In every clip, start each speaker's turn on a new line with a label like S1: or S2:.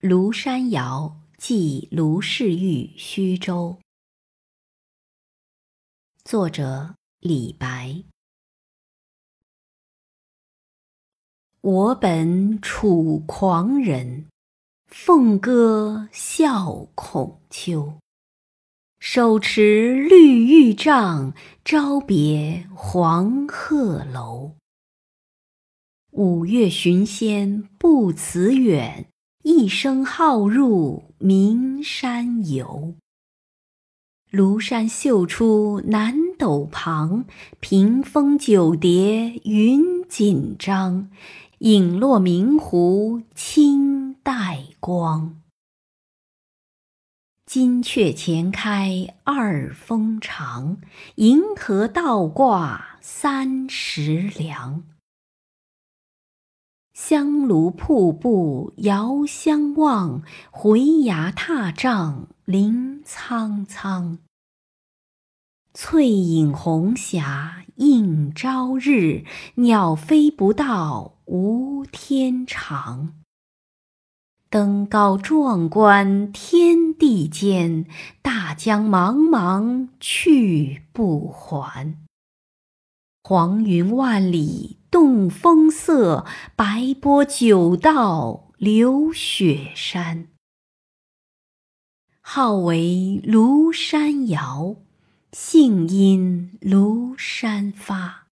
S1: 庐山谣寄卢氏玉虚州。作者李白。我本楚狂人，凤歌笑孔丘。手持绿玉杖，朝别黄鹤楼。五岳寻仙不辞远。一声号入名山游。庐山秀出南斗旁，屏风九叠云锦张。影落明湖青黛光。金阙前开二峰长，银河倒挂三石梁。香炉瀑布遥相望，回崖踏嶂林苍苍。翠影红霞映朝日，鸟飞不到无天长。登高壮观天地间，大江茫茫去不还。黄云万里动风色，白波九道流雪山。号为庐山谣，兴因庐山发。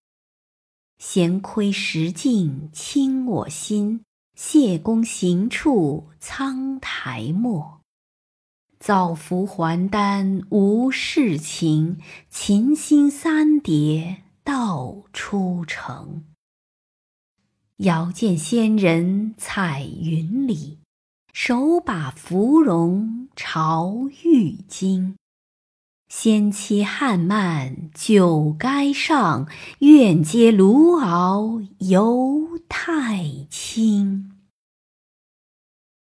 S1: 闲窥石镜清我心，谢公行处苍苔没。早服还丹无世情，琴心三叠。道初成，遥见仙人彩云里，手把芙蓉朝玉京。仙妻汉漫酒该上，愿接卢敖游太清。